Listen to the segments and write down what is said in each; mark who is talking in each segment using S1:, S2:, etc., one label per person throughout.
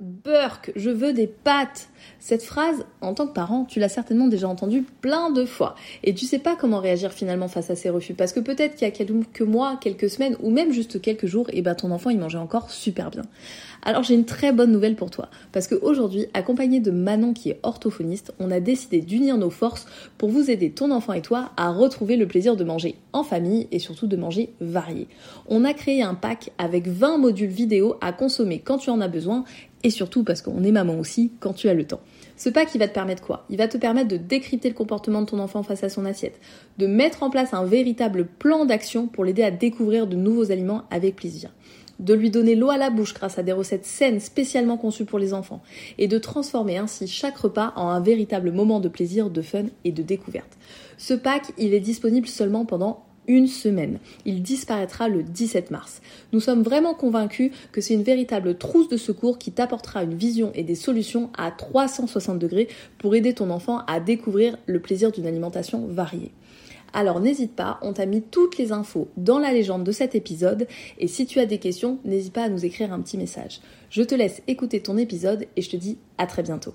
S1: Burk, je veux des pâtes. Cette phrase, en tant que parent, tu l'as certainement déjà entendue plein de fois. Et tu sais pas comment réagir finalement face à ces refus. Parce que peut-être qu'il y a quelques mois, quelques semaines, ou même juste quelques jours, et eh ben ton enfant il mangeait encore super bien. Alors j'ai une très bonne nouvelle pour toi. Parce qu'aujourd'hui, accompagné de Manon qui est orthophoniste, on a décidé d'unir nos forces pour vous aider, ton enfant et toi, à retrouver le plaisir de manger en famille et surtout de manger varié. On a créé un pack avec 20 modules vidéo à consommer quand tu en as besoin et surtout parce qu'on est maman aussi quand tu as le temps. Ce pack, il va te permettre quoi? Il va te permettre de décrypter le comportement de ton enfant face à son assiette, de mettre en place un véritable plan d'action pour l'aider à découvrir de nouveaux aliments avec plaisir de lui donner l'eau à la bouche grâce à des recettes saines spécialement conçues pour les enfants, et de transformer ainsi chaque repas en un véritable moment de plaisir, de fun et de découverte. Ce pack, il est disponible seulement pendant une semaine. Il disparaîtra le 17 mars. Nous sommes vraiment convaincus que c'est une véritable trousse de secours qui t'apportera une vision et des solutions à 360 degrés pour aider ton enfant à découvrir le plaisir d'une alimentation variée. Alors n'hésite pas, on t'a mis toutes les infos dans la légende de cet épisode et si tu as des questions, n'hésite pas à nous écrire un petit message. Je te laisse écouter ton épisode et je te dis à très bientôt.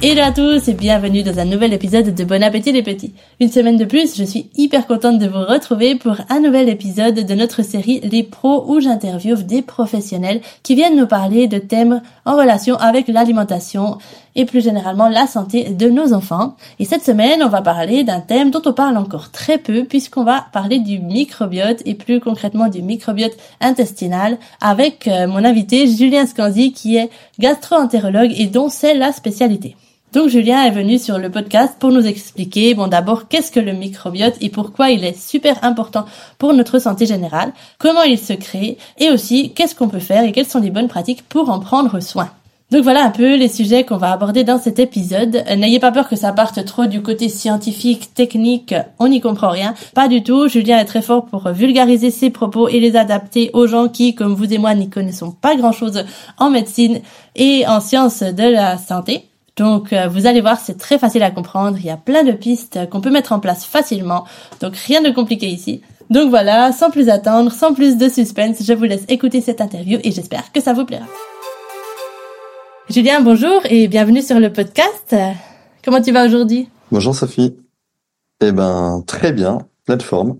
S2: Hello à tous et bienvenue dans un nouvel épisode de Bon Appétit les Petits. Une semaine de plus, je suis hyper contente de vous retrouver pour un nouvel épisode de notre série Les pros où j'interviewe des professionnels qui viennent nous parler de thèmes en relation avec l'alimentation et plus généralement la santé de nos enfants. Et cette semaine, on va parler d'un thème dont on parle encore très peu puisqu'on va parler du microbiote et plus concrètement du microbiote intestinal avec euh, mon invité Julien Scanzi qui est gastro-entérologue et dont c'est la spécialité. Donc Julien est venu sur le podcast pour nous expliquer, bon d'abord, qu'est-ce que le microbiote et pourquoi il est super important pour notre santé générale, comment il se crée et aussi qu'est-ce qu'on peut faire et quelles sont les bonnes pratiques pour en prendre soin. Donc voilà un peu les sujets qu'on va aborder dans cet épisode. N'ayez pas peur que ça parte trop du côté scientifique, technique, on n'y comprend rien. Pas du tout, Julien est très fort pour vulgariser ses propos et les adapter aux gens qui, comme vous et moi, n'y connaissons pas grand-chose en médecine et en sciences de la santé. Donc euh, vous allez voir, c'est très facile à comprendre, il y a plein de pistes qu'on peut mettre en place facilement, donc rien de compliqué ici. Donc voilà, sans plus attendre, sans plus de suspense, je vous laisse écouter cette interview et j'espère que ça vous plaira. Julien, bonjour et bienvenue sur le podcast. Comment tu vas aujourd'hui?
S3: Bonjour Sophie. Eh ben très bien, plateforme.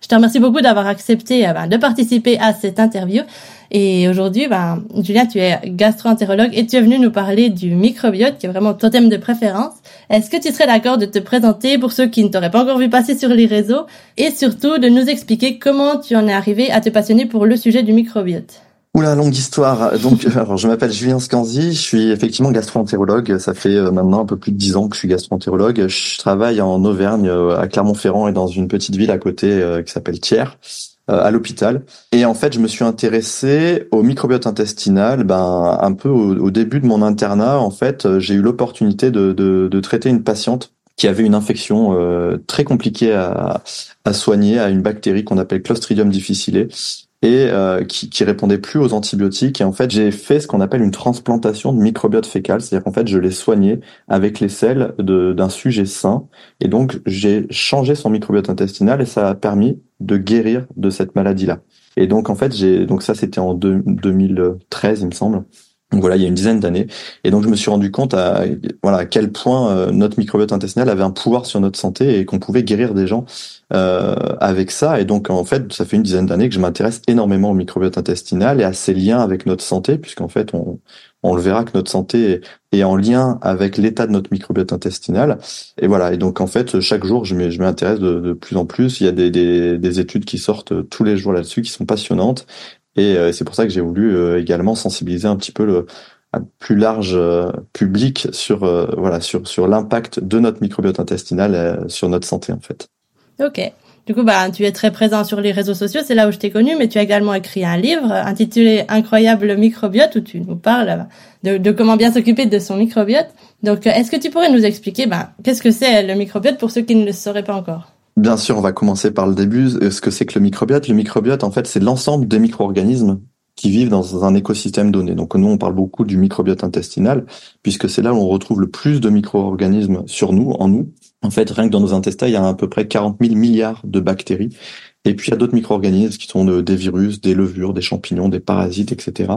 S2: Je te remercie beaucoup d'avoir accepté euh, ben, de participer à cette interview. Et aujourd'hui, ben, Julien, tu es gastro-entérologue et tu es venu nous parler du microbiote, qui est vraiment ton thème de préférence. Est-ce que tu serais d'accord de te présenter pour ceux qui ne t'auraient pas encore vu passer sur les réseaux? Et surtout de nous expliquer comment tu en es arrivé à te passionner pour le sujet du microbiote
S3: Oula, longue histoire. Donc, alors, je m'appelle Julien Scanzi, je suis effectivement gastro-entérologue. Ça fait euh, maintenant un peu plus de dix ans que je suis gastro-entérologue. Je travaille en Auvergne, euh, à Clermont-Ferrand et dans une petite ville à côté euh, qui s'appelle Thiers. À l'hôpital. Et en fait, je me suis intéressé au microbiote intestinal, ben un peu au, début de mon internat. En fait, j'ai eu l'opportunité de, de, de, traiter une patiente qui avait une infection euh, très compliquée à, à, soigner, à une bactérie qu'on appelle Clostridium difficile et euh, qui, qui répondait plus aux antibiotiques. Et en fait, j'ai fait ce qu'on appelle une transplantation de microbiote fécal, c'est-à-dire qu'en fait, je l'ai soigné avec les selles d'un sujet sain. Et donc, j'ai changé son microbiote intestinal et ça a permis de guérir de cette maladie-là. Et donc, en fait, j'ai donc ça, c'était en 2013, il me semble. Voilà, il y a une dizaine d'années. Et donc je me suis rendu compte à voilà à quel point euh, notre microbiote intestinal avait un pouvoir sur notre santé et qu'on pouvait guérir des gens euh, avec ça. Et donc en fait, ça fait une dizaine d'années que je m'intéresse énormément au microbiote intestinal et à ses liens avec notre santé, puisqu'en fait on, on le verra que notre santé est, en lien avec l'état de notre microbiote intestinal. Et voilà. Et donc en fait, chaque jour, je m'intéresse de, plus en plus. Il y a des, des études qui sortent tous les jours là-dessus, qui sont passionnantes. Et euh, c'est pour ça que j'ai voulu euh, également sensibiliser un petit peu le un plus large euh, public sur voilà sur sur l'impact de notre microbiote intestinal sur notre santé en fait.
S2: Ok. Du coup, bah, tu es très présent sur les réseaux sociaux, c'est là où je t'ai connu, mais tu as également écrit un livre intitulé Incroyable microbiote où tu nous parles de, de comment bien s'occuper de son microbiote. Donc, est-ce que tu pourrais nous expliquer, bah, qu'est-ce que c'est le microbiote pour ceux qui ne le sauraient pas encore?
S3: Bien sûr, on va commencer par le début. Ce que c'est que le microbiote. Le microbiote, en fait, c'est l'ensemble des micro-organismes qui vivent dans un écosystème donné. Donc nous, on parle beaucoup du microbiote intestinal, puisque c'est là où on retrouve le plus de micro-organismes sur nous, en nous. En fait, rien que dans nos intestins, il y a à peu près 40 000 milliards de bactéries. Et puis il y a d'autres micro-organismes qui sont des virus, des levures, des champignons, des parasites, etc.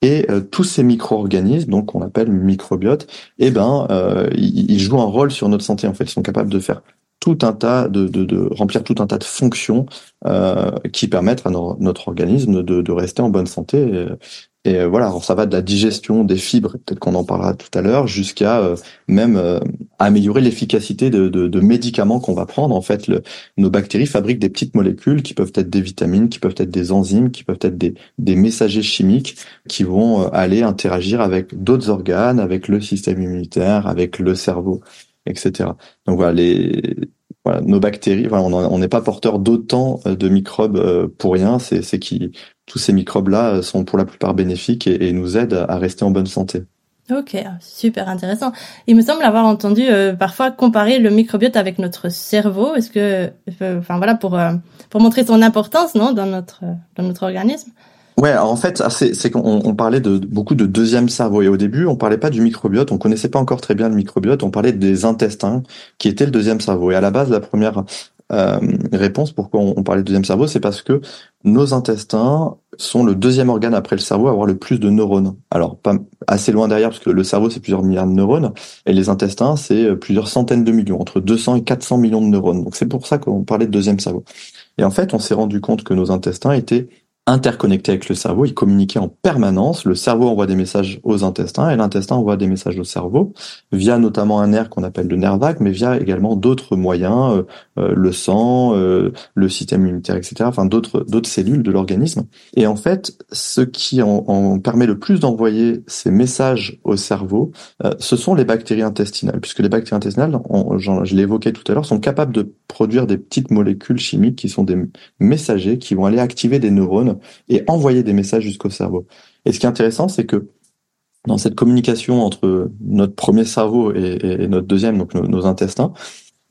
S3: Et euh, tous ces micro-organismes, donc qu'on appelle microbiote, eh ben, euh, ils, jouent un rôle sur notre santé. En fait, ils sont capables de faire tout un tas de, de, de, remplir tout un tas de fonctions euh, qui permettent à notre organisme de, de, rester en bonne santé. Et, voilà, alors ça va de la digestion des fibres, peut-être qu'on en parlera tout à l'heure, jusqu'à euh, même euh, améliorer l'efficacité de, de, médicaments qu'on va prendre. En fait, le, nos bactéries fabriquent des petites molécules qui peuvent être des vitamines, qui peuvent être des enzymes, qui peuvent être des, des messagers chimiques qui vont euh, aller interagir avec d'autres organes, avec le système immunitaire, avec le cerveau etc. Donc voilà, les, nos bactéries, voilà, on n'est pas porteur d'autant euh, de microbes euh, pour rien. C'est qui tous ces microbes-là euh, sont pour la plupart bénéfiques et, nous aident à rester en bonne santé.
S2: Ok, super intéressant. Il me semble avoir entendu parfois comparer le microbiote avec notre cerveau. Est-ce que, enfin voilà, pour pour montrer son importance, non, dans notre dans notre organisme.
S3: Ouais, en fait, ah, c'est qu'on on parlait de beaucoup de deuxième cerveau et au début, on parlait pas du microbiote, on connaissait pas encore très bien le microbiote, on parlait des intestins qui étaient le deuxième cerveau. Et à la base, la première euh, réponse pourquoi on, parlait de deuxième cerveau, c'est parce que nos intestins sont le deuxième organe après le cerveau à avoir le plus de neurones. Alors pas assez loin derrière parce que le cerveau c'est plusieurs milliards de neurones et les intestins c'est plusieurs centaines de millions, entre 200 et 400 millions de neurones. Donc c'est pour ça qu'on parlait de deuxième cerveau. Et en fait, on s'est rendu compte que nos intestins étaient interconnectés avec le cerveau, ils communiquaient en permanence. Le cerveau envoie des messages aux intestins et l'intestin envoie des messages au cerveau via notamment un nerf qu'on appelle le nerf vague, mais via également d'autres moyens, euh, euh, le sang, euh, le système immunitaire, etc. Enfin d'autres d'autres cellules de l'organisme. Et en fait, ce qui en, permet le plus d'envoyer ces messages au cerveau, ce sont les bactéries intestinales, puisque les bactéries intestinales, je l'ai évoqué tout à l'heure, sont capables de produire des petites molécules chimiques qui sont des messagers qui vont aller activer des neurones et envoyer des messages jusqu'au cerveau. Et ce qui est intéressant, c'est que dans cette communication entre notre premier cerveau et, notre deuxième, donc nos, intestins,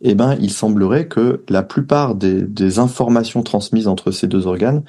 S3: eh ben, il semblerait que la plupart des, informations transmises entre ces deux organes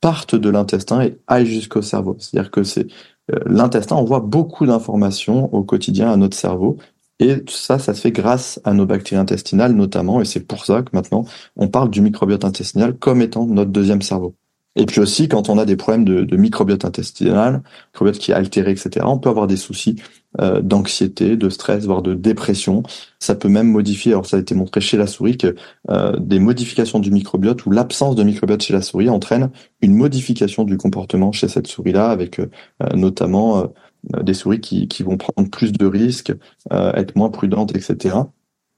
S3: partent de l'intestin et aillent jusqu'au cerveau. C'est-à-dire que euh, l'intestin envoie beaucoup d'informations au quotidien à notre cerveau et tout ça, ça se fait grâce à nos bactéries intestinales notamment, et c'est pour ça que maintenant on parle du microbiote intestinal comme étant notre deuxième cerveau. Et puis aussi, quand on a des problèmes de, microbiote intestinal, microbiote qui est altéré, etc., on peut avoir des soucis euh, d'anxiété, de stress, voire de dépression. Ça peut même modifier, alors ça a été montré chez la souris, que euh, des modifications du microbiote ou l'absence de microbiote chez la souris entraîne une modification du comportement chez cette souris-là, avec euh, notamment des souris qui, qui vont prendre plus de risques, être moins prudentes, etc.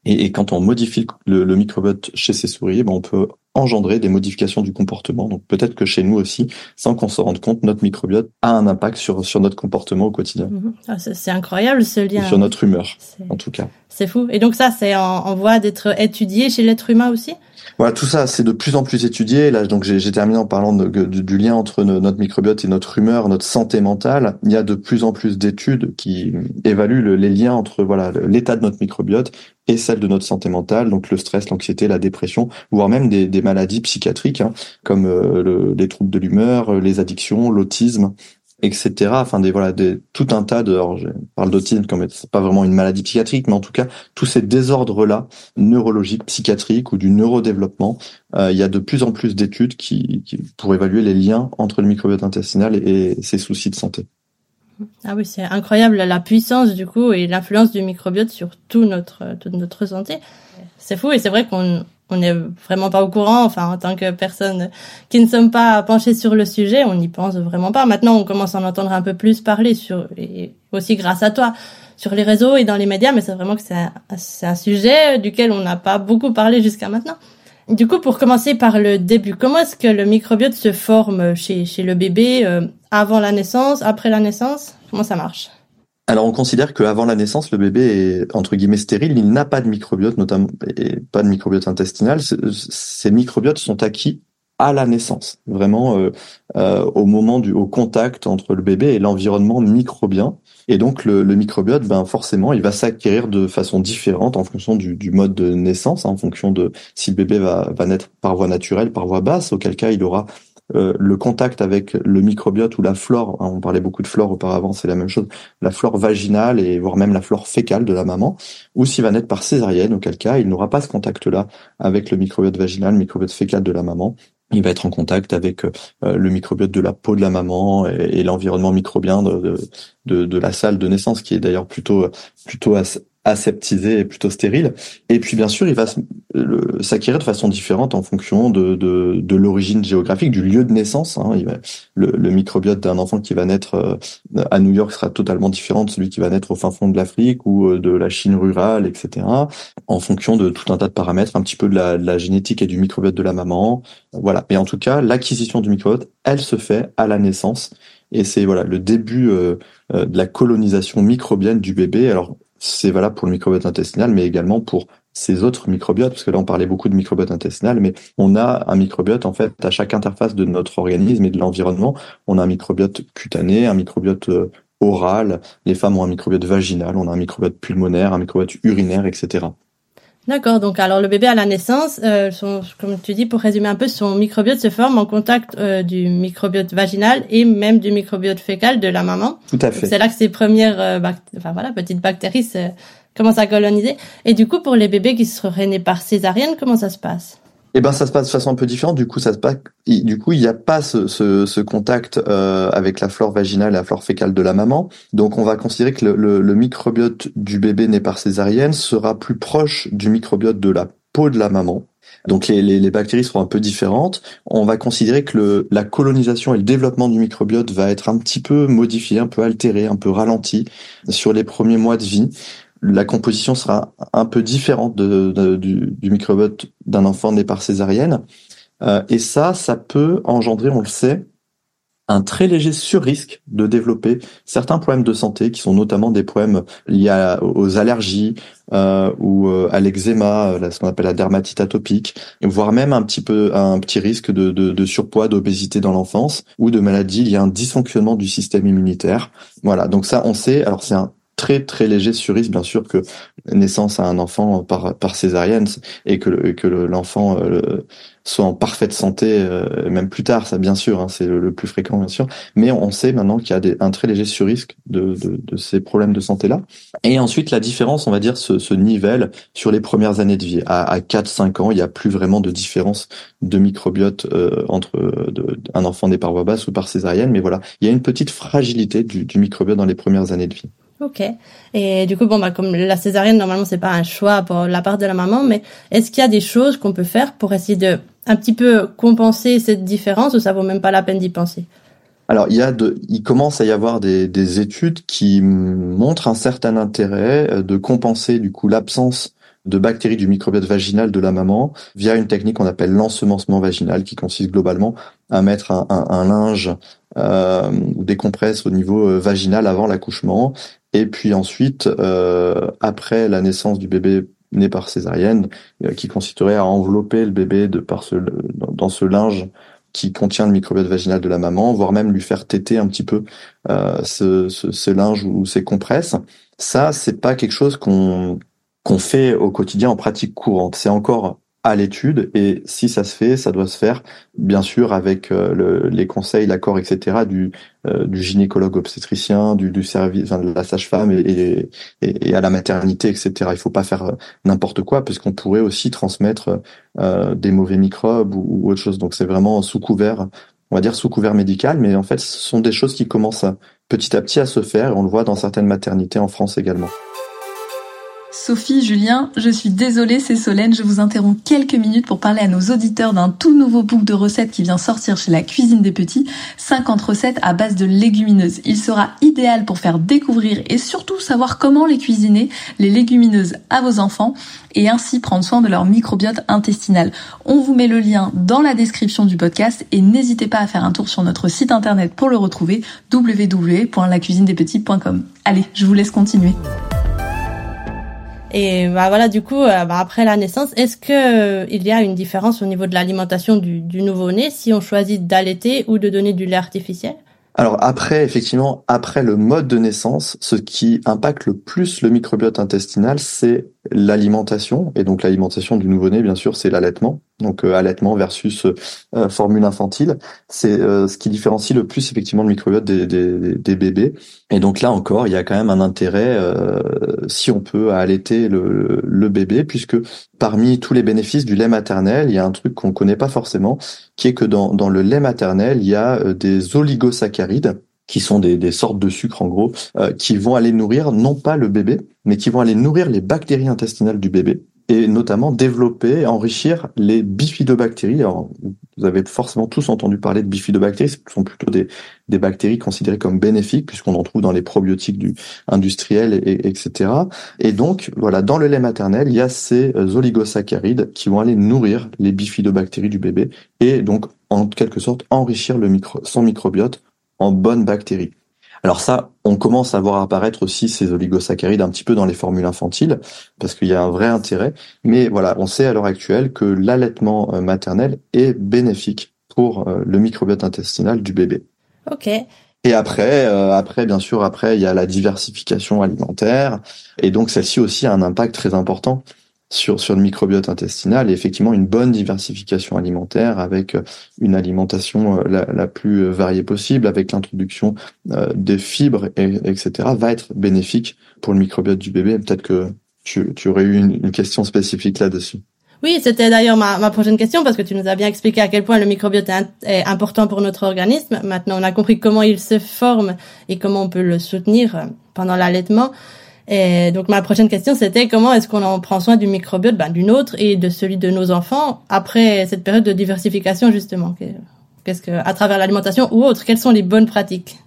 S3: Et, et, quand on modifie le, le, microbiote chez ces souris, ben on peut engendrer des modifications du comportement. Donc peut-être que chez nous aussi, sans qu'on se rende compte, notre microbiote a un impact sur, sur notre comportement au quotidien.
S2: Mhm. Ah, c'est incroyable ce lien.
S3: sur notre humeur, en tout cas.
S2: C'est fou. Et donc ça, c'est en, voie d'être étudié chez l'être humain aussi?
S3: Voilà, tout ça, c'est de plus en plus étudié. Là, donc j'ai terminé en parlant du lien entre notre microbiote et notre humeur, notre santé mentale. Il y a de plus en plus d'études qui évaluent les liens entre voilà l'état de notre microbiote et celle de notre santé mentale, donc le stress, l'anxiété, la dépression, voire même des, maladies psychiatriques hein, comme euh, le, les troubles de l'humeur, les addictions, l'autisme, etc. Enfin, des voilà, des, tout un tas de. Alors, je parle d'autisme comme c'est pas vraiment une maladie psychiatrique, mais en tout cas, tous ces désordres-là, neurologiques, psychiatriques ou du neurodéveloppement, euh, il y a de plus en plus d'études qui, qui, pour évaluer les liens entre le microbiote intestinal et, et ses soucis de santé.
S2: Ah oui, c'est incroyable la puissance du coup et l'influence du microbiote sur tout notre toute notre santé. C'est fou et c'est vrai qu'on on n'est vraiment pas au courant. Enfin, en tant que personne qui ne sommes pas penchés sur le sujet, on n'y pense vraiment pas. Maintenant, on commence à en entendre un peu plus parler sur, et aussi grâce à toi, sur les réseaux et dans les médias. Mais c'est vraiment que c'est un, un, sujet duquel on n'a pas beaucoup parlé jusqu'à maintenant. Du coup, pour commencer par le début, comment est-ce que le microbiote se forme chez, chez le bébé euh, avant la naissance, après la naissance? Comment ça marche?
S3: Alors on considère qu'avant la naissance, le bébé est entre guillemets stérile, il n'a pas de microbiote, notamment et pas de microbiote intestinal. Ces microbiotes sont acquis à la naissance, vraiment euh, euh, au moment du au contact entre le bébé et l'environnement microbien. Et donc le, le, microbiote, ben forcément, il va s'acquérir de façon différente en fonction du, du mode de naissance, hein, en fonction de si le bébé va, va naître par voie naturelle, par voie basse, auquel cas il aura euh, le contact avec le microbiote ou la flore, hein, on parlait beaucoup de flore auparavant, c'est la même chose, la flore vaginale et voire même la flore fécale de la maman, ou s'il va naître par césarienne, auquel cas il n'aura pas ce contact-là avec le microbiote vaginal, le microbiote fécal de la maman, il va être en contact avec euh, le microbiote de la peau de la maman et, l'environnement microbien de, de, de, la salle de naissance, qui est d'ailleurs plutôt plutôt aseptisé et plutôt stérile. Et puis bien sûr, il va s'acquérir de façon différente en fonction de, de, de l'origine géographique, du lieu de naissance. Hein. Il va, le, le, microbiote d'un enfant qui va naître euh, à New York sera totalement différent de celui qui va naître au fin fond de l'Afrique ou euh, de la Chine rurale, etc. En fonction de tout un tas de paramètres, un petit peu de la, de la génétique et du microbiote de la maman. Voilà. Mais en tout cas, l'acquisition du microbiote, elle se fait à la naissance. Et c'est voilà le début euh, de la colonisation microbienne du bébé. Alors c'est valable pour le microbiote intestinal, mais également pour ces autres microbiotes, parce que là on parlait beaucoup de microbiote intestinal, mais on a un microbiote en fait à chaque interface de notre organisme et de l'environnement. On a un microbiote cutané, un microbiote euh, oral, les femmes ont un microbiote vaginal, on a un microbiote pulmonaire, un microbiote urinaire, etc.
S2: D'accord. Donc, alors le bébé à la naissance, euh, son, comme tu dis, pour résumer un peu, son microbiote se forme en contact euh, du microbiote vaginal et même du microbiote fécal de la maman.
S3: Tout à fait.
S2: C'est là que ces premières, euh, enfin voilà, petites bactéries commencent à coloniser. Et du coup, pour les bébés qui seraient nés par césarienne, comment ça se passe?
S3: Eh ben ça se passe de façon un peu différente. Du coup, ça se passe. Du coup, il n'y a pas ce, ce, ce contact euh, avec la flore vaginale et la flore fécale de la maman. Donc, on va considérer que le, le, le microbiote du bébé né par césarienne sera plus proche du microbiote de la peau de la maman. Donc les, les, les, bactéries seront un peu différentes. On va considérer que le, la colonisation et le développement du microbiote va être un petit peu modifié, un peu altéré, un peu ralenti sur les premiers mois de vie la composition sera un peu différente du, microbiote d'un enfant né par césarienne. Euh, et ça, ça peut engendrer, on le sait, un très léger surrisque de développer certains problèmes de santé qui sont notamment des problèmes liés aux allergies euh, ou euh, à l'eczéma, ce qu'on appelle la dermatite atopique, voire même un petit peu un petit risque de surpoids, d'obésité dans l'enfance ou de maladies liées à un dysfonctionnement du système immunitaire. Voilà, donc ça on sait. Alors c'est un très très léger sur risque bien sûr que naissance à un enfant par par césarienne et que que l'enfant euh, soit en parfaite santé euh, même plus tard ça bien sûr hein, c'est le, plus fréquent bien sûr. Mais on sait maintenant qu'il y a des, un très léger sur-risque de, de, de, ces problèmes de santé là et ensuite la différence on va dire se, se nivelle sur les premières années de vie. À, à 4-5 ans il y a plus vraiment de différence de microbiote euh, entre de, un enfant né par voie basse ou par césarienne. Mais voilà il y a une petite fragilité du, du microbiote dans les premières années de vie
S2: Ok. Et du coup, bon, bah, comme la césarienne, normalement, c'est pas un choix pour la part de la maman, mais est-ce qu'il y a des choses qu'on peut faire pour essayer de un petit peu compenser cette différence ou ça vaut même pas la peine d'y penser?
S3: Alors, il y a de, il commence à y avoir des, des études qui montrent un certain intérêt euh, de compenser du coup l'absence de bactéries du microbiote vaginal de la maman via une technique qu'on appelle l'ensemencement vaginal, qui consiste globalement à mettre un, un, un linge ou des compresses au niveau euh, vaginal avant l'accouchement et puis ensuite, euh, après la naissance du bébé né par césarienne, euh, qui consisterait à envelopper le bébé de par ce, dans ce linge qui contient le microbiote vaginal de la maman, voire même lui faire téter un petit peu euh, ce, ce, ce, linge ou ces compresses. Ça, c'est pas quelque chose qu'on qu'on fait au quotidien en pratique courante. C'est encore à l'étude et si ça se fait, ça doit se faire bien sûr avec euh, le, les conseils, l'accord, etc. du, euh, du gynécologue obstétricien, du, du service, enfin, de la sage-femme et, et, et, à la maternité, etc. Il faut pas faire euh, n'importe quoi parce qu'on pourrait aussi transmettre des mauvais microbes ou, ou autre chose. Donc c'est vraiment sous couvert, on va dire sous couvert médical, mais en fait ce sont des choses qui commencent petit à petit à se faire et on le voit dans certaines maternités en France également.
S1: Sophie, Julien, je suis désolée, c'est Solène, je vous interromps quelques minutes pour parler à nos auditeurs d'un tout nouveau book de recettes qui vient sortir chez la cuisine des petits, 50 recettes à base de légumineuses. Il sera idéal pour faire découvrir et surtout savoir comment les cuisiner, les légumineuses à vos enfants et ainsi prendre soin de leur microbiote intestinal. On vous met le lien dans la description du podcast et n'hésitez pas à faire un tour sur notre site internet pour le retrouver www.lacuisinedespetits.com. Allez, je vous laisse continuer.
S2: Et bah voilà, du coup, euh, bah, après la naissance, est-ce que euh, il y a une différence au niveau de l'alimentation du, du nouveau-né si on choisit d'allaiter ou de donner du lait artificiel?
S3: Alors après, effectivement, après le mode de naissance, ce qui impacte le plus le microbiote intestinal, c'est l'alimentation. Et donc l'alimentation du nouveau-né, bien sûr, c'est l'allaitement. Donc euh, allaitement versus euh, formule infantile, c'est euh, ce qui différencie le plus effectivement le microbiote des, des, des, bébés. Et donc là encore, il y a quand même un intérêt, si on peut, à allaiter le, le bébé, puisque parmi tous les bénéfices du lait maternel, il y a un truc qu'on connaît pas forcément, qui est que dans, dans le lait maternel, il y a des oligosaccharides qui sont des, sortes de sucre en gros, qui vont aller nourrir non pas le bébé, mais qui vont aller nourrir les bactéries intestinales du bébé et notamment développer, enrichir les bifidobactéries. Alors, vous avez forcément tous entendu parler de bifidobactéries, ce sont plutôt des, des bactéries considérées comme bénéfiques puisqu'on en trouve dans les probiotiques du industriels, et, etc. Et donc, voilà, dans le lait maternel, il y a ces euh, oligosaccharides qui vont aller nourrir les bifidobactéries du bébé et donc, en quelque sorte, enrichir le micro, son microbiote en bonnes bactéries. Alors ça, on commence à voir apparaître aussi ces oligosaccharides un petit peu dans les formules infantiles, parce qu'il y a un vrai intérêt. Mais voilà, on sait à l'heure actuelle que l'allaitement euh, maternel est bénéfique pour euh, le microbiote intestinal du bébé.
S2: Ok.
S3: Et après, euh, après bien sûr, après il y a la diversification alimentaire, et donc celle-ci aussi a un impact très important sur, sur le microbiote intestinal et effectivement une bonne diversification alimentaire avec euh, une alimentation euh, la, la plus variée possible, avec l'introduction euh, des fibres, et, etc., va être bénéfique pour le microbiote du bébé. Peut-être que tu, tu aurais eu une, une question spécifique là-dessus.
S2: Oui, c'était d'ailleurs ma, ma, prochaine question parce que tu nous as bien expliqué à quel point le microbiote est important pour notre organisme. Maintenant, on a compris comment il se forme et comment on peut le soutenir pendant l'allaitement. Et donc ma prochaine question c'était comment est-ce qu'on en prend soin du microbiote ben, du nôtre et de celui de nos enfants après cette période de diversification justement? Qu'est-ce que à travers l'alimentation ou autre quelles sont les bonnes pratiques?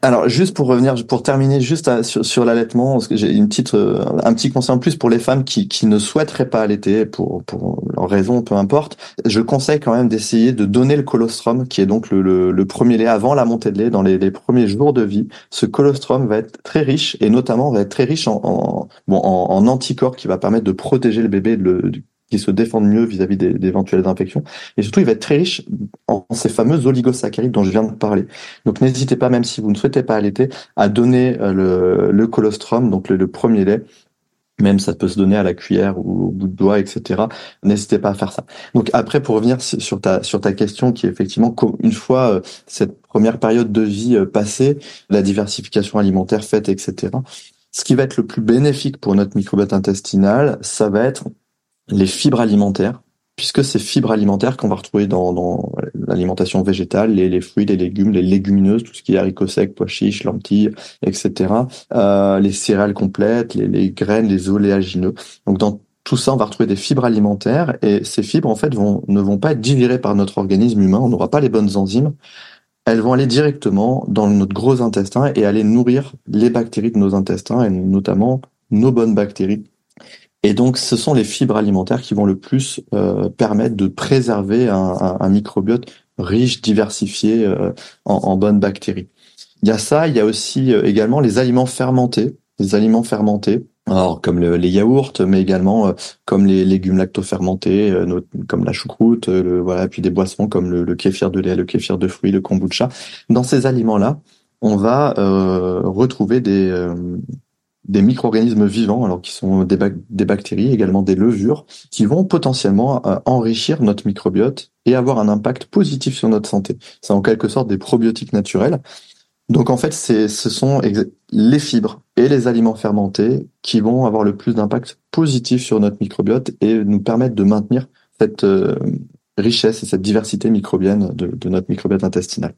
S3: Alors juste pour revenir, pour terminer juste sur, sur l'allaitement, parce que j'ai une petite, euh, un petit conseil en plus pour les femmes qui, qui ne souhaiteraient pas allaiter pour pour leur raison, peu importe. Je conseille quand même d'essayer de donner le colostrum, qui est donc le, le, premier lait avant la montée de lait, dans les, les, premiers jours de vie. Ce colostrum va être très riche et notamment va être très riche en, bon en, en anticorps qui va permettre de protéger le bébé de, qui se défendent mieux vis-à-vis d'éventuelles infections. Et surtout, il va être très riche en ces fameux oligosaccharides dont je viens de parler. Donc, n'hésitez pas, même si vous ne souhaitez pas allaiter, à donner euh, le, le colostrum, donc le, premier lait. Même ça peut se donner à la cuillère ou au bout de doigt, etc. N'hésitez pas à faire ça. Donc après, pour revenir sur ta sur ta question, qui est effectivement une fois euh, cette première période de vie euh, passée, la diversification alimentaire faite, etc. Ce qui va être le plus bénéfique pour notre microbiote intestinal, ça va être les fibres alimentaires, puisque ces fibres alimentaires qu'on va retrouver dans, dans l'alimentation végétale, les, les, fruits, les légumes, les légumineuses, tout ce qui est haricots secs, pois chiches, lentilles, etc., euh, les céréales complètes, les, les graines, les oléagineux. Donc dans tout ça, on va retrouver des fibres alimentaires et ces fibres, en fait, vont, ne vont pas être digérées par notre organisme humain. On n'aura pas les bonnes enzymes. Elles vont aller directement dans notre gros intestin et aller nourrir les bactéries de nos intestins et notamment nos bonnes bactéries et donc, ce sont les fibres alimentaires qui vont le plus euh, permettre de préserver un, un, microbiote riche, diversifié euh, en, en, bonnes bactéries. Il y a ça, il y a aussi euh, également les aliments fermentés. Les aliments fermentés, alors comme le, les yaourts, mais également comme les légumes lactofermentés, comme la choucroute, le, voilà, puis des boissons comme le, le, kéfir de lait, le kéfir de fruits, le kombucha. Dans ces aliments-là, on va retrouver des des micro-organismes vivants, alors qui sont des, bactéries, également des levures, qui vont potentiellement euh, enrichir notre microbiote et avoir un impact positif sur notre santé. C'est en quelque sorte des probiotiques naturels. Donc en fait, ce sont les fibres et les aliments fermentés qui vont avoir le plus d'impact positif sur notre microbiote et nous permettre de maintenir cette euh, richesse et cette diversité microbienne de, de notre microbiote intestinal.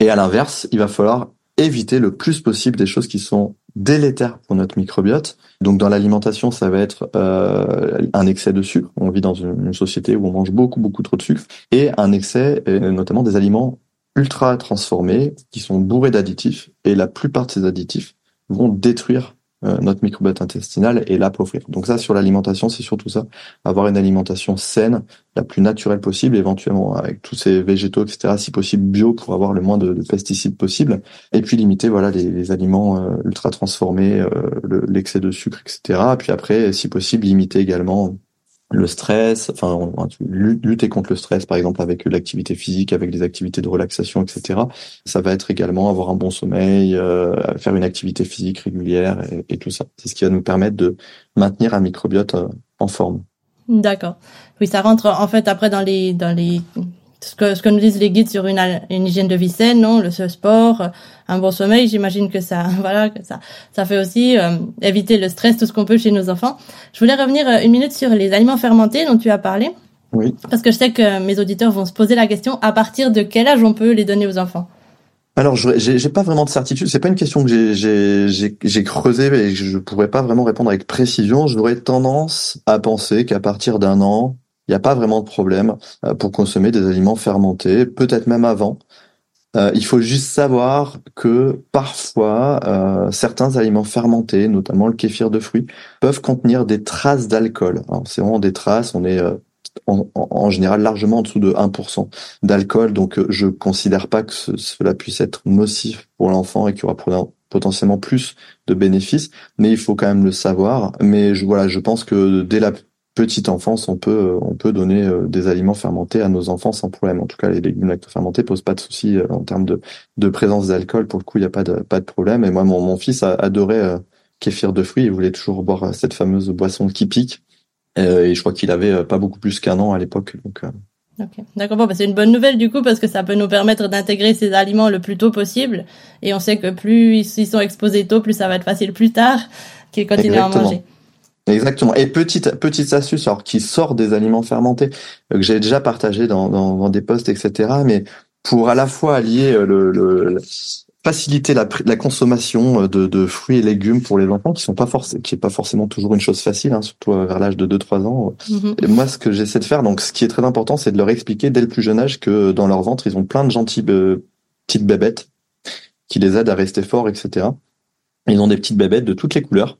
S3: Et à l'inverse, il va falloir éviter le plus possible des choses qui sont délétères pour notre microbiote. Donc dans l'alimentation, ça va être euh, un excès de sucre. On vit dans une, société où on mange beaucoup beaucoup trop de sucre et un excès, notamment des aliments ultra transformés qui sont bourrés d'additifs et la plupart de ces additifs vont détruire euh, notre microbiote intestinal et l'appauvrir. Donc ça, sur l'alimentation, c'est surtout ça, avoir une alimentation saine, la plus naturelle possible, éventuellement avec tous ces végétaux, etc., si possible bio pour avoir le moins de, pesticides possible, et puis limiter voilà les, aliments euh, ultra transformés, euh, l'excès de sucre, etc. Puis après, si possible, limiter également le stress, enfin lutter contre le stress par exemple avec l'activité physique, avec des activités de relaxation, etc. Ça va être également avoir un bon sommeil, euh, faire une activité physique régulière et, tout ça. C'est ce qui va nous permettre de maintenir un microbiote euh, en forme.
S2: D'accord. Oui, ça rentre en fait après dans les dans les ce que, ce que nous disent les guides sur une, une hygiène de vie saine, non, le sport, un bon sommeil, j'imagine que ça, voilà, que ça, ça fait aussi euh, éviter le stress, tout ce qu'on peut chez nos enfants. Je voulais revenir euh, une minute sur les aliments fermentés dont tu as parlé.
S3: Oui.
S2: Parce que je sais que mes auditeurs vont se poser la question à partir de quel âge on peut les donner aux enfants?
S3: Alors, j'ai pas vraiment de certitude. C'est pas une question que j'ai creusé et je pourrais pas vraiment répondre avec précision. J'aurais tendance à penser qu'à partir d'un an, il n'y a pas vraiment de problème euh, pour consommer des aliments fermentés, peut-être même avant. Euh, il faut juste savoir que parfois, euh, certains aliments fermentés, notamment le kéfir de fruits, peuvent contenir des traces d'alcool. C'est vraiment des traces, on est en, général largement en dessous de 1% d'alcool, donc je considère pas que cela puisse être nocif pour l'enfant et qu'il y aura potentiellement plus de bénéfices, mais il faut quand même le savoir. Mais je, voilà, je pense que dès la petite enfance, on peut euh, on peut donner euh, des aliments fermentés à nos enfants sans problème. En tout cas, les légumes lactofermentés posent pas de soucis euh, en termes de, de présence d'alcool. Pour le coup, il n'y a pas de pas de problème. Et moi, mon, mon fils a adoré euh, kéfir de fruits. Il voulait toujours boire cette fameuse boisson qui pique. et je crois qu'il avait pas beaucoup plus qu'un an à l'époque. Donc
S2: Ok, d'accord. Bon, bah, c'est une bonne nouvelle du coup parce que ça peut nous permettre d'intégrer ces aliments le plus tôt possible. Et on sait que plus ils sont exposés tôt, plus ça va être facile plus tard qu'ils continuent à en manger.
S3: Exactement. Et petite petite astuce, alors qui sort des aliments fermentés, euh, que j'ai déjà partagé dans, dans, des posts, etc. Mais pour à la fois allier euh, le, le faciliter la, la, consommation euh, de, de, fruits et légumes pour les enfants, qui sont pas forcément, qui est pas forcément toujours une chose facile, hein, surtout vers l'âge de 2-3 ans. Mm-hmm. Et moi, ce que j'essaie de faire, donc, ce qui est très important, c'est de leur expliquer dès le plus jeune âge que dans leur ventre, ils ont plein de gentilles petites bébêtes qui les aident à rester forts, etc. Ils ont des petites bébêtes de toutes les couleurs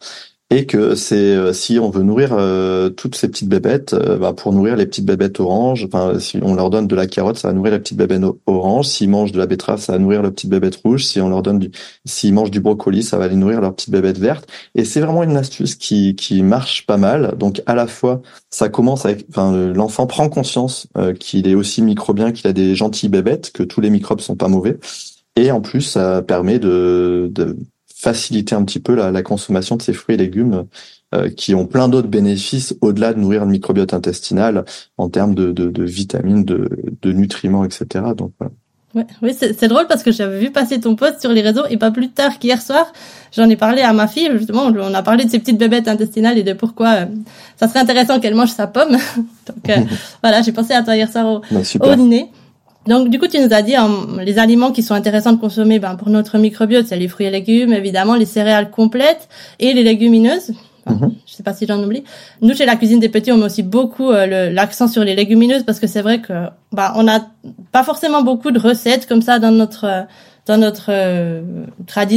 S3: et que c'est euh, si on veut nourrir euh, toutes ces petites bébêtes, euh, bah, pour nourrir les petites bébêtes oranges, enfin si on leur donne de la carotte, ça va nourrir la petite bébête orange. S'ils mangent de la betterave, ça va nourrir la petite bébête rouge. Si on leur donne du, s'ils mangent du brocoli, ça va les nourrir leur petite bébête verte. Et c'est vraiment une astuce qui qui marche pas mal. Donc à la fois, ça commence avec, enfin l'enfant prend conscience qu'il est aussi microbien, qu'il a des gentilles bébêtes, que tous les microbes sont pas mauvais. Et en plus, ça permet de, de faciliter un petit peu la, la consommation de ces fruits et légumes euh, qui ont plein d'autres bénéfices au-delà de nourrir le microbiote intestinal en termes de, de, de vitamines, de, de, nutriments, etc. Donc voilà.
S2: Ouais, oui, c'est drôle parce que j'avais vu passer ton post sur les réseaux et pas plus tard qu'hier soir, j'en ai parlé à ma fille, justement, on a parlé de ces petites bébêtes intestinales et de pourquoi euh, ça serait intéressant qu'elle mange sa pomme. Donc euh, voilà, j'ai pensé à toi hier soir au, bah, au dîner. Donc du coup, tu nous as dit hein, les aliments qui sont intéressants de consommer ben, pour notre microbiote, c'est les fruits et légumes, évidemment, les céréales complètes et les légumineuses. Mhm. Je sais pas si j'en oublie. Nous, chez la cuisine des petits, on met aussi beaucoup euh, l'accent sur les légumineuses parce que c'est vrai que bah on n'a pas forcément beaucoup de recettes comme ça dans notre dans notre euh,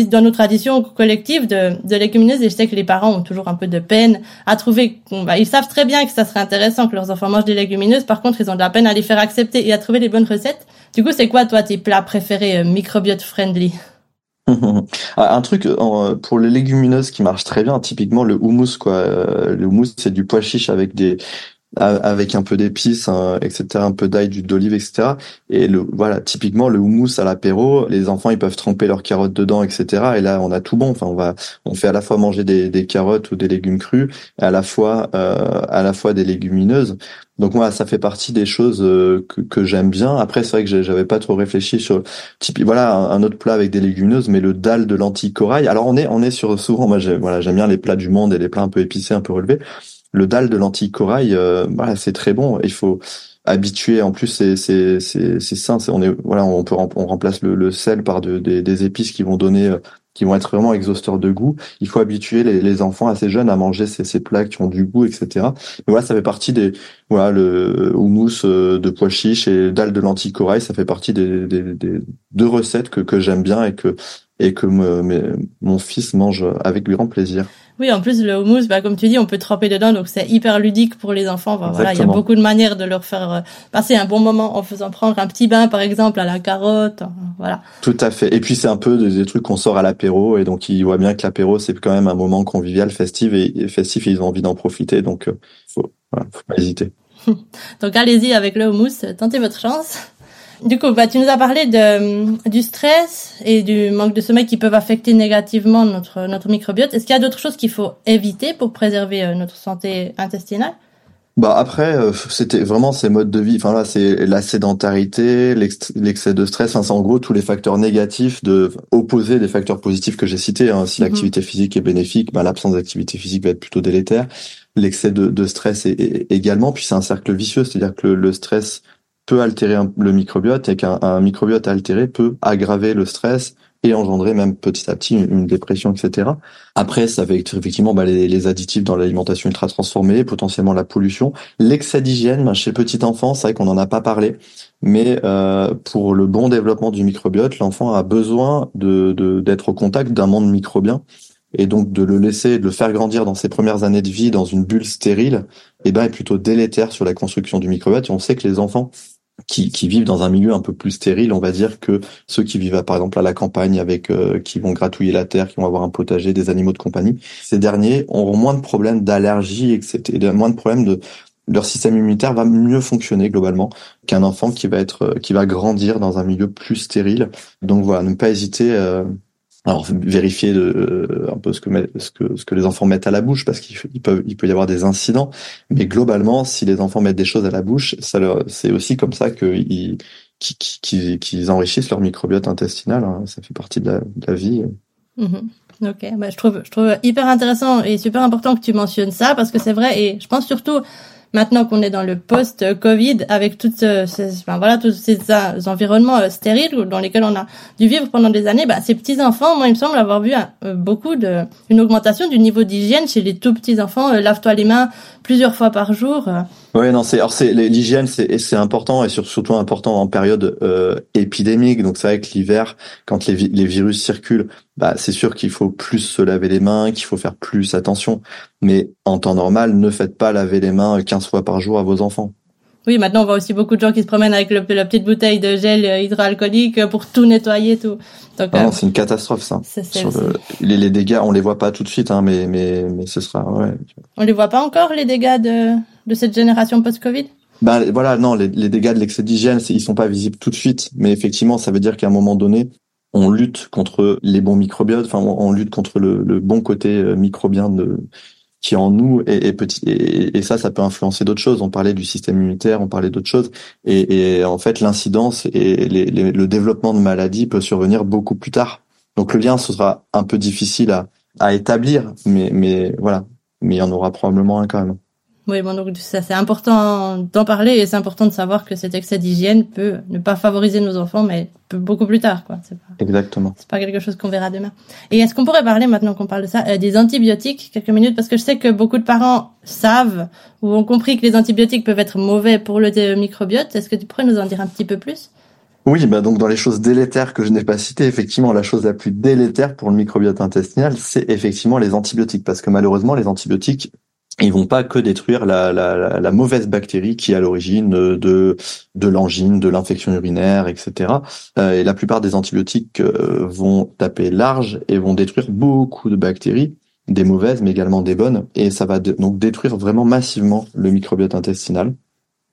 S2: dans nos traditions collectives de, de légumineuses et je sais que les parents ont toujours un peu de peine à trouver bah, ils savent très bien que ça serait intéressant que leurs enfants mangent des légumineuses. Par contre ils ont de la peine à les faire accepter et à trouver les bonnes recettes. Du coup c'est quoi toi tes plats préférés euh, microbiote friendly?
S3: Ah, un truc pour les légumineuses qui marche très bien, typiquement le houmous quoi. Euh, le houmous c'est du pois chiche avec des avec un peu d'épices, hein, etc., un peu d'ail, d'huile d'olive, etc. Et le voilà, typiquement le houmous à l'apéro, les enfants ils peuvent tremper leurs carottes dedans, etc. Et là on a tout bon. Enfin on va, on fait à la fois manger des, des carottes ou des légumes crus, à la fois euh, à la fois des légumineuses. Donc moi ça fait partie des choses euh, que, que j'aime bien. Après c'est vrai que j'avais pas trop réfléchi sur type voilà un, autre plat avec des légumineuses, mais le dalle de lentilles corail. Alors on est on est sur souvent moi voilà j'aime bien les plats du monde et les plats un peu épicés, un peu relevés le dalle de lentilles corail, euh, voilà, c'est très bon. Il faut habituer. En plus, c'est c'est c'est sain. on est voilà, on peut on remplace le, sel par des, des, épices qui vont donner euh, qui vont être vraiment exhausteurs de goût. Il faut habituer les, les enfants assez jeunes à manger ces, ces, plats qui ont du goût, etc. Mais voilà, ça fait partie des voilà le houmous euh, de pois chiches et dalle de lentilles corail. Ça fait partie des, des, des deux recettes que, que j'aime bien et que et que mon fils mange avec grand plaisir.
S2: Oui, en plus le houmous, bah, comme tu dis, on peut tremper dedans, donc c'est hyper ludique pour les enfants. voilà, il y a beaucoup de manières de leur faire euh, passer un bon moment en faisant prendre un petit bain, par exemple, à la carotte. Euh, voilà.
S3: Tout à fait. Et puis c'est un peu des, trucs qu'on sort à l'apéro, et donc ils voient bien que l'apéro c'est quand même un moment convivial, festif, et, festif, et ils ont envie d'en profiter, donc euh, faut, voilà, faut pas hésiter.
S2: donc allez-y avec le houmous, tentez votre chance. Du coup, bah, tu nous as parlé de, du stress et du manque de sommeil qui peuvent affecter négativement notre, notre microbiote. Est-ce qu'il y a d'autres choses qu'il faut éviter pour préserver euh, notre santé intestinale?
S3: Bah après, euh, c'était vraiment ces modes de vie. Enfin là, c'est la sédentarité, l'excès de stress. Enfin, c'est en gros tous les facteurs négatifs de opposer des facteurs positifs que j'ai cités. Hein. Si mhm. l'activité physique est bénéfique, bah, l'absence d'activité physique va être plutôt délétère. L'excès de, de, stress est, également. Puis c'est un cercle vicieux, c'est-à-dire que le stress peut altérer le microbiote et qu'un microbiote altéré peut aggraver le stress et engendrer même petit à petit une, dépression, etc. Après, ça va être effectivement bah, les, additifs dans l'alimentation ultra transformée, potentiellement la pollution, l'excès d'hygiène bah, chez petit enfant, c'est vrai qu'on n'en a pas parlé, mais euh, pour le bon développement du microbiote, l'enfant a besoin de d'être au contact d'un monde microbien et donc de le laisser, de le faire grandir dans ses premières années de vie dans une bulle stérile, eh ben est plutôt délétère sur la construction du microbiote. Et on sait que les enfants qui, qui, vivent dans un milieu un peu plus stérile, on va dire, que ceux qui vivent par exemple à la campagne avec euh, qui vont gratouiller la terre, qui vont avoir un potager, des animaux de compagnie. Ces derniers auront moins de problèmes d'allergie, etc. moins de problèmes de leur système immunitaire va mieux fonctionner globalement qu'un enfant qui va être qui va grandir dans un milieu plus stérile. Donc voilà, ne pas hésiter euh, alors vérifier de, euh, un peu ce que, ce que ce que les enfants mettent à la bouche parce qu'il peut il peut y avoir des incidents mais globalement si les enfants mettent des choses à la bouche ça c'est aussi comme ça qu'ils qu'ils enrichissent leur microbiote intestinal hein. ça fait partie de la, de la vie
S2: mmh. ok bah, je trouve je trouve hyper intéressant et super important que tu mentionnes ça parce que c'est vrai et je pense surtout maintenant qu'on est dans le post-Covid, avec toutes ces, enfin, voilà, tous ces environnements euh, stériles dans lesquels on a dû vivre pendant des années, bah, ces petits enfants, moi, il me semble avoir vu euh, beaucoup de, une augmentation du niveau d'hygiène chez les tout petits enfants. Euh, lave-toi les mains plusieurs fois par jour.
S3: Oui, non, c'est alors c'est l'hygiène, c'est c'est important et surtout important en période euh, épidémique. Donc c'est vrai que l'hiver, quand les, les virus circulent, bah c'est sûr qu'il faut plus se laver les mains, qu'il faut faire plus attention. Mais en temps normal, ne faites pas laver les mains 15 fois par jour à vos enfants.
S2: Oui, maintenant on voit aussi beaucoup de gens qui se promènent avec le, la petite bouteille de gel hydroalcoolique pour tout nettoyer, tout.
S3: Donc, ah non, euh, c'est une catastrophe ça. Sur le, les, les, dégâts, on les voit pas tout de suite, hein, mais mais mais ce sera. Ouais.
S2: On les voit pas encore les dégâts de de cette génération post-Covid?
S3: Ben voilà, non, les, les dégâts de l'excès d'hygiène, ils sont pas visibles tout de suite, mais effectivement, ça veut dire qu'à un moment donné, on lutte contre les bons microbiotes, enfin, on, lutte contre le, bon côté euh, microbien qui est en nous et, et petit et, ça ça peut influencer d'autres choses. On parlait du système immunitaire on parlait d'autres choses. Et, en fait l'incidence et le développement de maladies peut survenir beaucoup plus tard. Donc le lien ce sera un peu difficile à, à établir mais mais voilà. Mais il y en aura probablement un quand même
S2: oui, bon, donc ça c'est important d'en parler et c'est important de savoir que cet excès d'hygiène peut ne pas favoriser nos enfants, mais peut beaucoup plus tard, quoi.
S3: C'est pas, Exactement.
S2: C'est pas quelque chose qu'on verra demain. Et est-ce qu'on pourrait parler maintenant qu'on parle de ça euh, des antibiotiques quelques minutes? Parce que je sais que beaucoup de parents savent ou ont compris que les antibiotiques peuvent être mauvais pour le microbiote. Est-ce que tu pourrais nous en dire un petit peu plus?
S3: Oui, bah donc dans les choses délétères que je n'ai pas citées, effectivement, la chose la plus délétère pour le microbiote intestinal, c'est effectivement les antibiotiques, parce que malheureusement, les antibiotiques ils vont pas que détruire la, la, la mauvaise bactérie qui est à l'origine de de l'angine, de l'infection urinaire, etc. Euh, et la plupart des antibiotiques euh, vont taper large et vont détruire beaucoup de bactéries, des mauvaises mais également des bonnes, et ça va donc détruire vraiment massivement le microbiote intestinal.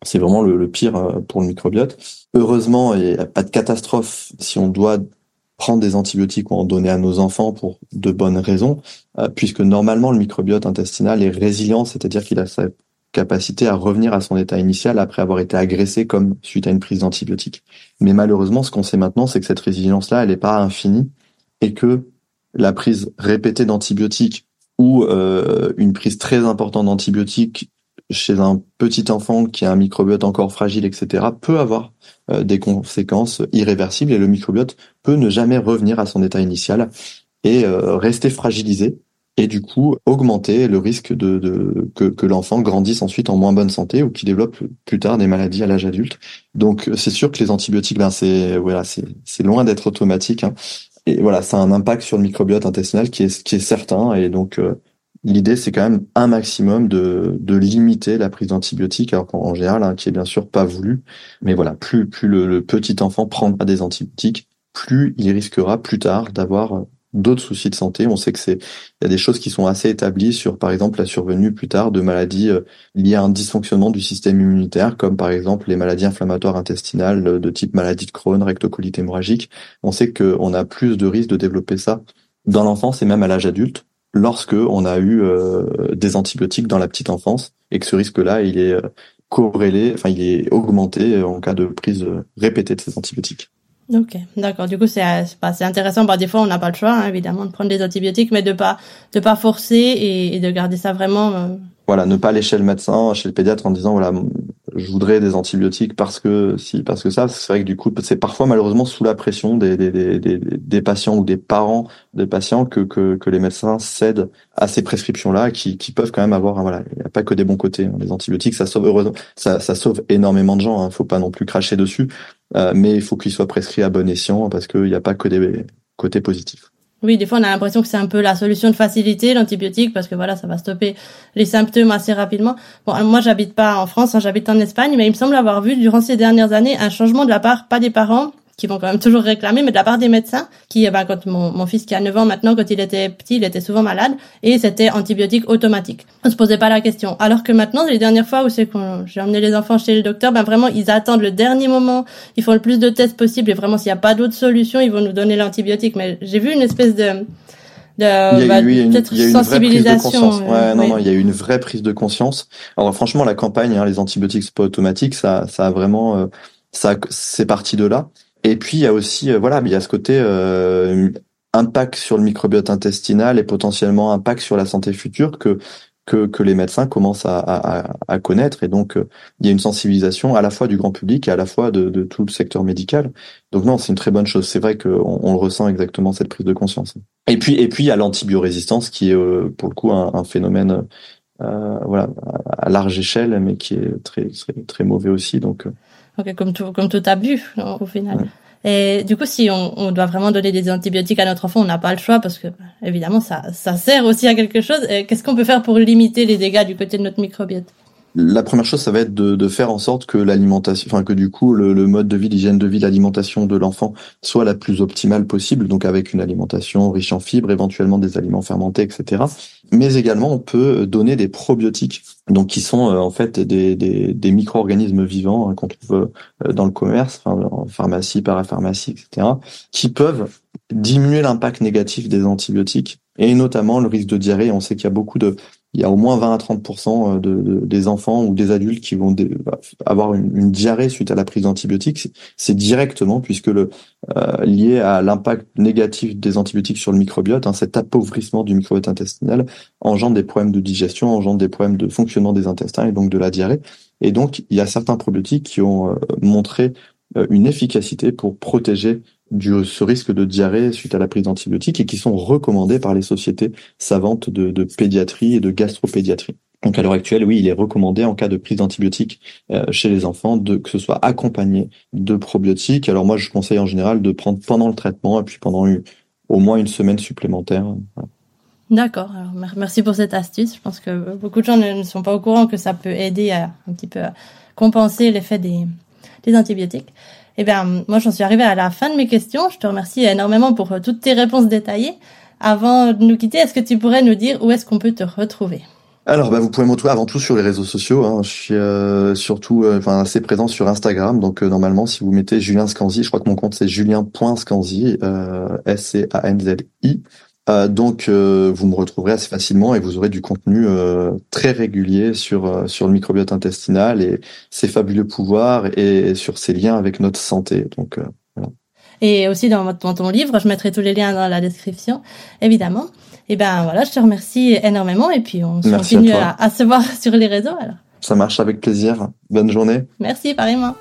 S3: C'est vraiment le, le, pire euh, pour le microbiote. Heureusement, il n'y a pas de catastrophe si on doit prendre des antibiotiques ou en donner à nos enfants pour de bonnes raisons, euh, puisque normalement le microbiote intestinal est résilient, c'est-à-dire qu'il a sa capacité à revenir à son état initial après avoir été agressé comme suite à une prise d'antibiotiques. Mais malheureusement, ce qu'on sait maintenant, c'est que cette résilience-là, elle n'est pas infinie et que la prise répétée d'antibiotiques ou euh, une prise très importante d'antibiotiques chez un petit enfant qui a un microbiote encore fragile, etc., peut avoir euh, des conséquences irréversibles et le microbiote peut ne jamais revenir à son état initial. et rester fragilisé et du coup augmenter le risque de, de que, que l'enfant grandisse ensuite en moins bonne santé ou qu'il développe plus tard des maladies à l'âge adulte. Donc c'est sûr que les antibiotiques, ben c'est voilà, c'est loin d'être automatique. Hein. Et voilà, ça a un impact sur le microbiote intestinal qui est qui est certain. Et donc euh, l'idée c'est quand même un maximum de de limiter la prise d'antibiotiques, alors qu'en général, hein, qui est bien sûr pas voulu. Mais voilà, plus le, petit enfant prendra des antibiotiques, plus il risquera plus tard d'avoir d'autres soucis de santé. On sait que c'est il y a des choses qui sont assez établies sur par exemple la survenue plus tard de maladies euh, liées à un dysfonctionnement du système immunitaire comme par exemple les maladies inflammatoires intestinales euh, de type maladie de Crohn, rectocolite hémorragique. On sait qu'on a plus de risques de développer ça dans l'enfance et même à l'âge adulte lorsque on a eu euh, des antibiotiques dans la petite enfance et que ce risque-là, il est corrélé, enfin il est augmenté en cas de prise répétée de ces antibiotiques.
S2: Ok, d'accord. Du coup, c'est c'est intéressant. Bah, des fois, on n'a pas le choix, hein, évidemment, de prendre des antibiotiques, mais de pas de pas forcer et, et de garder ça vraiment. Euh...
S3: Voilà, ne pas aller chez le médecin, chez le pédiatre en disant voilà, je voudrais des antibiotiques parce que si parce que ça c'est vrai que du coup c'est parfois malheureusement sous la pression des, des, des, patients ou des parents des patients que, que, les médecins cèdent à ces prescriptions là qui, qui peuvent quand même avoir voilà il n'y a pas que des bons côtés hein. les antibiotiques ça sauve heureusement ça, ça sauve énormément de gens hein, faut pas non plus cracher dessus euh, mais il faut qu'ils soient prescrits à bon escient parce qu'il n'y a pas que des côtés positifs
S2: oui, des fois on a l'impression que c'est un peu la solution de facilité, l'antibiotique, parce que voilà, ça va stopper les symptômes assez rapidement. Bon, moi j'habite pas en France, hein, j'habite en Espagne, mais il me semble avoir vu durant ces dernières années un changement de la part, pas des parents, qui vont quand même toujours réclamer, mais de la part des médecins, qui, bah, quand mon, mon fils qui a 9 ans maintenant, quand il était petit, il était souvent malade, et c'était antibiotique automatique. On se posait pas la question. Alors que maintenant, les dernières fois où c'est quand j'ai emmené les enfants chez le docteur, ben vraiment, ils attendent le dernier moment, ils font le plus de tests possible, et vraiment, s'il n'y a pas d'autre solution, ils vont nous donner l'antibiotique. Mais j'ai vu une espèce de, de
S3: a eu, une, sensibilisation. Ouais, non, non, il y a eu une vraie prise de conscience. Alors franchement, la campagne, hein, les antibiotiques c'est pas automatique, ça, ça a vraiment, euh, ça, c'est parti de là. Et puis il y a aussi, euh, voilà, il y a ce côté euh, impact sur le microbiote intestinal et potentiellement impact sur la santé future que que, que les médecins commencent à, à, à connaître. Et donc, euh, il y a une sensibilisation à la fois du grand public et à la fois de, de tout le secteur médical. Donc non, c'est une très bonne chose. C'est vrai qu'on on ressent exactement, cette prise de conscience. Et puis, et puis il y a l'antibiorésistance qui est, euh, pour le coup, un, un phénomène euh, voilà, à large échelle, mais qui est très, très, très mauvais aussi. Donc,
S2: comme tout, comme tout abus au final. Et du coup, si on, on, doit vraiment donner des antibiotiques à notre enfant, on n'a pas le choix parce que évidemment, ça, ça sert aussi à quelque chose. Qu'est-ce qu'on peut faire pour limiter les dégâts du côté de notre microbiote?
S3: La première chose, ça va être de, de faire en sorte que l'alimentation, enfin que du coup le, le mode de vie, l'hygiène de vie, l'alimentation de l'enfant soit la plus optimale possible, donc avec une alimentation riche en fibres, éventuellement des aliments fermentés, etc. Mais également, on peut donner des probiotiques, donc qui sont euh, en fait des, des, des micro-organismes vivants hein, qu'on trouve euh, dans le commerce, en pharmacie, parapharmacie, etc., qui peuvent diminuer l'impact négatif des antibiotiques et notamment le risque de diarrhée. On sait qu'il y a beaucoup de il y a au moins 20 à 30 de, de, des enfants ou des adultes qui vont avoir une, diarrhée suite à la prise d'antibiotiques. C'est directement puisque euh, lié à l'impact négatif des antibiotiques sur le microbiote, hein, cet appauvrissement du microbiote intestinal engendre des problèmes de digestion, engendre des problèmes de fonctionnement des intestins et donc de la diarrhée. Et donc il y a certains probiotiques qui ont euh, montré euh, une efficacité pour protéger ce risque de diarrhée suite à la prise d'antibiotiques et qui sont recommandés par les sociétés savantes de, pédiatrie et de gastropédiatrie. Donc à l'heure actuelle, oui, il est recommandé en cas de prise d'antibiotiques euh, chez les enfants que ce soit accompagné de probiotiques. Alors moi, je conseille en général de prendre pendant le traitement et puis pendant au moins une semaine supplémentaire.
S2: D'accord. Merci pour cette astuce. Je pense que beaucoup de gens ne sont pas au courant que ça peut aider à un petit peu compenser l'effet des, des antibiotiques. Eh bien, moi, j'en suis arrivée à la fin de mes questions. Je te remercie énormément pour euh, toutes tes réponses détaillées. Avant de nous quitter, est-ce que tu pourrais nous dire où est-ce qu'on peut te retrouver?
S3: Alors, bah, vous pouvez me retrouver avant tout sur les réseaux sociaux. Hein. Je suis euh, surtout, euh, assez présent sur Instagram. Donc, normalement, si vous mettez Julien Scanzi, je crois que mon compte c'est julien.scanzi, S-C-A-N-Z-I. Euh, donc, euh, vous me retrouverez assez facilement et vous aurez du contenu euh, très régulier sur sur le microbiote intestinal et ses fabuleux pouvoirs et, sur ses liens avec notre santé. Donc, voilà.
S2: Et aussi dans, dans, ton livre, je mettrai tous les liens dans la description, évidemment. Et ben voilà, je te remercie énormément et puis on continue à, à se voir sur les réseaux. Alors.
S3: Ça marche avec plaisir. Bonne journée.
S2: Merci, pareillement.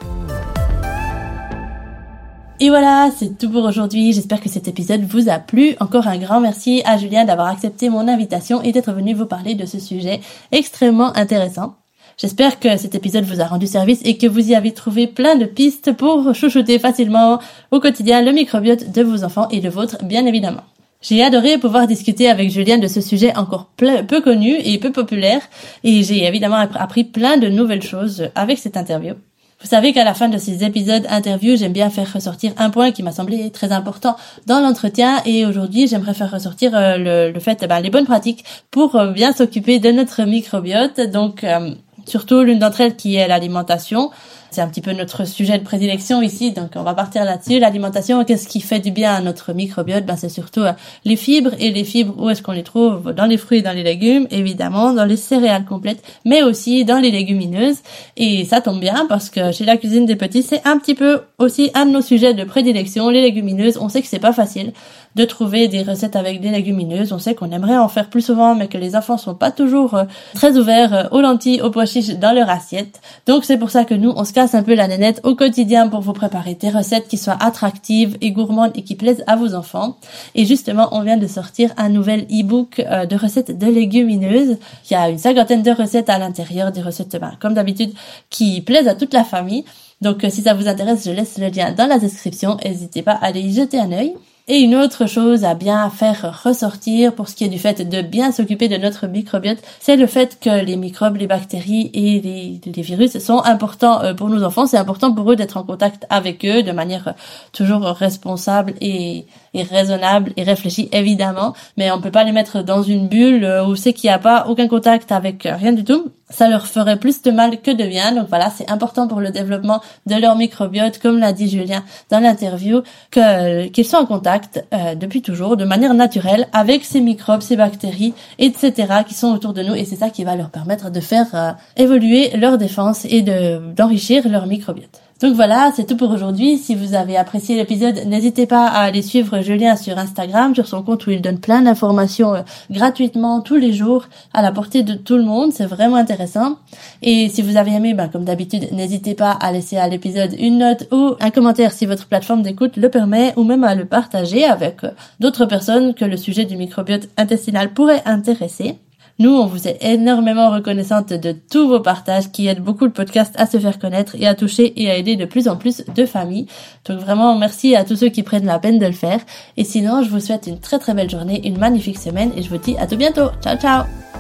S2: Et voilà, c'est tout pour aujourd'hui. J'espère que cet épisode vous a plu. Encore un grand merci à Julien d'avoir accepté mon invitation et d'être venu vous parler de ce sujet extrêmement intéressant. J'espère que cet épisode vous a rendu service et que vous y avez trouvé plein de pistes pour chouchouter facilement au quotidien le microbiote de vos enfants et le vôtre, bien évidemment. J'ai adoré pouvoir discuter avec Julien de ce sujet encore peu connu et peu populaire et j'ai évidemment appris plein de nouvelles choses avec cette interview. Vous savez qu'à la fin de ces épisodes interviews, j'aime bien faire ressortir un point qui m'a semblé très important dans l'entretien et aujourd'hui, j'aimerais faire ressortir euh, le, fait, ben, les bonnes pratiques pour euh, bien s'occuper de notre microbiote. Donc, euh, surtout l'une d'entre elles qui est l'alimentation. C'est un petit peu notre sujet de prédilection ici, donc on va partir là-dessus. L'alimentation, qu'est-ce qui fait du bien à notre microbiote? Ben c'est surtout euh, les fibres et les fibres. Où est-ce qu'on les trouve? Dans les fruits et dans les légumes, évidemment, dans les céréales complètes, mais aussi dans les légumineuses. Et ça tombe bien parce que chez la cuisine des petits, c'est un petit peu aussi un de nos sujets de prédilection. Les légumineuses, on sait que c'est pas facile de trouver des recettes avec des légumineuses. On sait qu'on aimerait en faire plus souvent, mais que les enfants sont pas toujours euh, très ouverts euh, aux lentilles, aux pois chiches dans leur assiette. Donc c'est pour ça que nous, on se un peu la nénette au quotidien pour vous préparer des recettes qui soient attractives et gourmandes et qui plaisent à vos enfants. Et justement, on vient de sortir un nouvel e-book euh, de recettes de légumineuses. Il y a une cinquantaine de recettes à l'intérieur, des recettes, ben, comme d'habitude, qui plaisent à toute la famille. Donc si ça vous intéresse, je laisse le lien dans la description. N'hésitez pas à aller y jeter un œil. Et une autre chose à bien faire ressortir pour ce qui est du fait de bien s'occuper de notre microbiote, c'est le fait que les microbes, les bactéries et les, virus sont importants euh, pour nos enfants. C'est important pour eux d'être en contact avec eux de manière toujours responsable et, et raisonnable et réfléchie évidemment. Mais on peut pas les mettre dans une bulle euh, où c'est qu'il n'y a pas aucun contact avec rien du tout ça leur ferait plus de mal que de bien. Donc voilà, c'est important pour le développement de leur microbiote, comme l'a dit Julien dans l'interview, qu'ils soient en contact euh, depuis toujours, de manière naturelle, avec ces microbes, ces bactéries, etc., qui sont autour de nous. Et c'est ça qui va leur permettre de faire euh, évoluer leur défense et de d'enrichir leur microbiote. Donc voilà, c'est tout pour aujourd'hui. Si vous avez apprécié l'épisode, n'hésitez pas à aller suivre Julien sur Instagram, sur son compte où il donne plein d'informations euh, gratuitement tous les jours à la portée de tout le monde. C'est vraiment intéressant. Et si vous avez aimé, ben, comme d'habitude, n'hésitez pas à laisser à l'épisode une note ou un commentaire si votre plateforme d'écoute le permet ou même à le partager avec euh, d'autres personnes que le sujet du microbiote intestinal pourrait intéresser. Nous, on vous est énormément reconnaissante de tous vos partages qui aident beaucoup le podcast à se faire connaître et à toucher et à aider de plus en plus de familles. Donc vraiment, merci à tous ceux qui prennent la peine de le faire. Et sinon, je vous souhaite une très très belle journée, une magnifique semaine et je vous dis à tout bientôt. Ciao ciao